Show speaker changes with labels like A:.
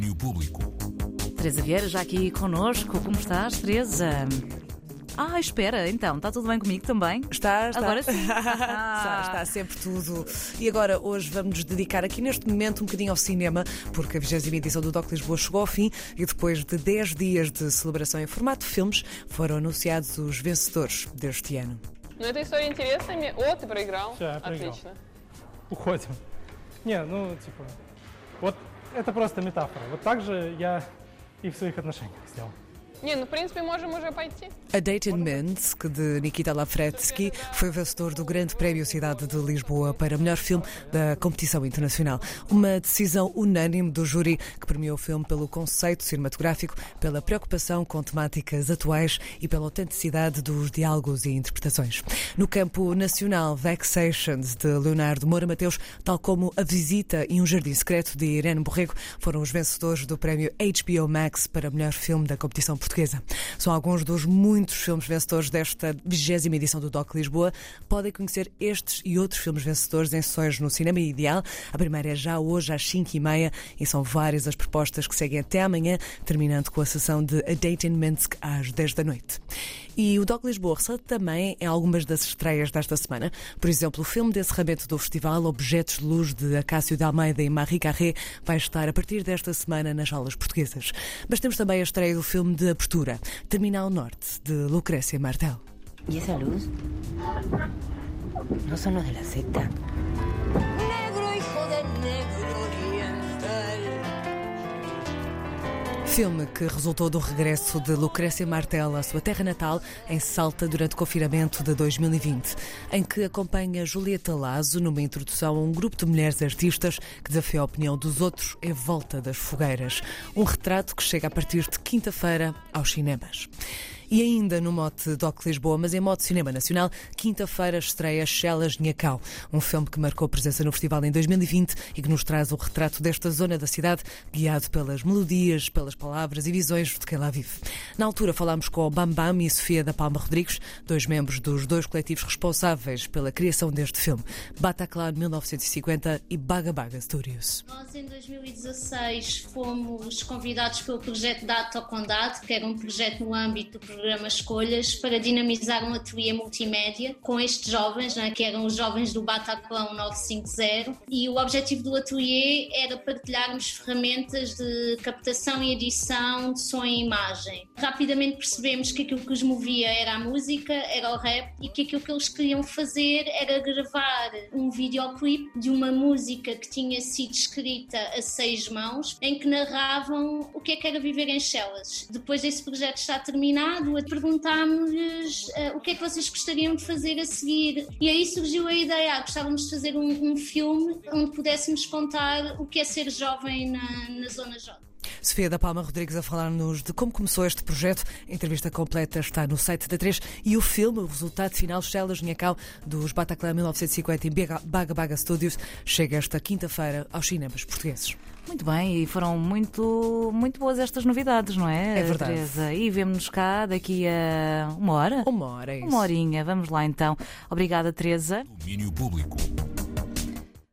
A: Domínio Público.
B: Teresa Vieira, já aqui connosco. Como estás, Teresa? Ah, espera, então, está tudo bem comigo também?
C: Está, está.
B: Agora sim.
C: está, está sempre tudo. E agora, hoje, vamos nos dedicar aqui neste momento um bocadinho ao cinema, porque a 20 edição do DOC Lisboa chegou ao fim e depois de 10 dias de celebração em formato de filmes, foram anunciados os vencedores deste ano.
D: Ну, эта история интересная. мне- О, ты проиграл.
E: Всё, я проиграл.
D: Отлично.
E: уходим. Не, ну, типа, вот это просто метафора. Вот так же я и в своих отношениях сделал.
D: Не, ну, в принципе, можем уже пойти.
C: A Date in Minsk, de Nikita Lafretsky, foi o vencedor do Grande Prémio Cidade de Lisboa para melhor filme da competição internacional. Uma decisão unânime do júri que premiou o filme pelo conceito cinematográfico, pela preocupação com temáticas atuais e pela autenticidade dos diálogos e interpretações. No campo nacional, Vexations, de Leonardo Moura Mateus, tal como A Visita e Um Jardim Secreto, de Irene Borrego, foram os vencedores do prémio HBO Max para melhor filme da competição portuguesa. São alguns dos muitos filmes vencedores desta 20 edição do DOC Lisboa. Podem conhecer estes e outros filmes vencedores em sessões no Cinema Ideal. A primeira é já hoje às 5h30 e são várias as propostas que seguem até amanhã, terminando com a sessão de A Date in Minsk às 10 da noite. E o DOC Lisboa recebe também em algumas das estreias desta semana. Por exemplo, o filme de encerramento do festival Objetos de Luz de Acácio de Almeida e Marie Carré vai estar a partir desta semana nas aulas portuguesas. Mas temos também a estreia do filme de abertura, Terminal Norte, de Lucrécia Martel.
F: ¿Y esa luz? Son los de la secta.
G: Negro hijo de negro
C: Filme que resultou do regresso de Lucrécia Martel à sua terra natal, em Salta, durante o confinamento de 2020, em que acompanha Julieta Lazo numa introdução a um grupo de mulheres artistas que desafiam a opinião dos outros em volta das fogueiras. Um retrato que chega a partir de quinta-feira aos cinemas. E ainda no mote Doc Lisboa, mas em modo cinema nacional, quinta-feira estreia Chelas Nhacau, um filme que marcou presença no festival em 2020 e que nos traz o retrato desta zona da cidade, guiado pelas melodias, pelas palavras e visões de quem lá vive. Na altura falámos com Bam Bam e Sofia da Palma Rodrigues, dois membros dos dois coletivos responsáveis pela criação deste filme, Bataclan 1950 e Baga Baga Studios.
H: Nós, em 2016, fomos convidados pelo projeto Data ao Condado, que era um projeto no âmbito do programa Escolhas, para dinamizar um ateliê multimédia com estes jovens, né, que eram os jovens do Bataclan 950. E o objetivo do ateliê era partilharmos ferramentas de captação e edição de som e imagem. Rapidamente percebemos que aquilo que os movia era a música, era o rap, e que aquilo que eles queriam fazer era gravar um videoclipe de uma música que tinha sido escrita a seis mãos, em que narravam o que é que era viver em Chelas. Depois desse projeto estar terminado, perguntámos-lhes eh, o que é que vocês gostariam de fazer a seguir. E aí surgiu a ideia, ah, gostávamos de fazer um, um filme onde pudéssemos contar o que é ser jovem na, na Zona J.
C: Sofia da Palma Rodrigues a falar-nos de como começou este projeto. A entrevista completa está no site da 3 e o filme, o resultado final, Chelas Nhacau, dos Bataclan 1950 em Baga Baga Studios, chega esta quinta-feira aos cinemas portugueses.
B: Muito bem, e foram muito, muito boas estas novidades, não é?
C: É verdade.
B: Teresa? E vemos-nos cá daqui a uma hora?
C: Uma hora, é isso.
B: Uma horinha, vamos lá então. Obrigada, Teresa.
A: Domínio Público.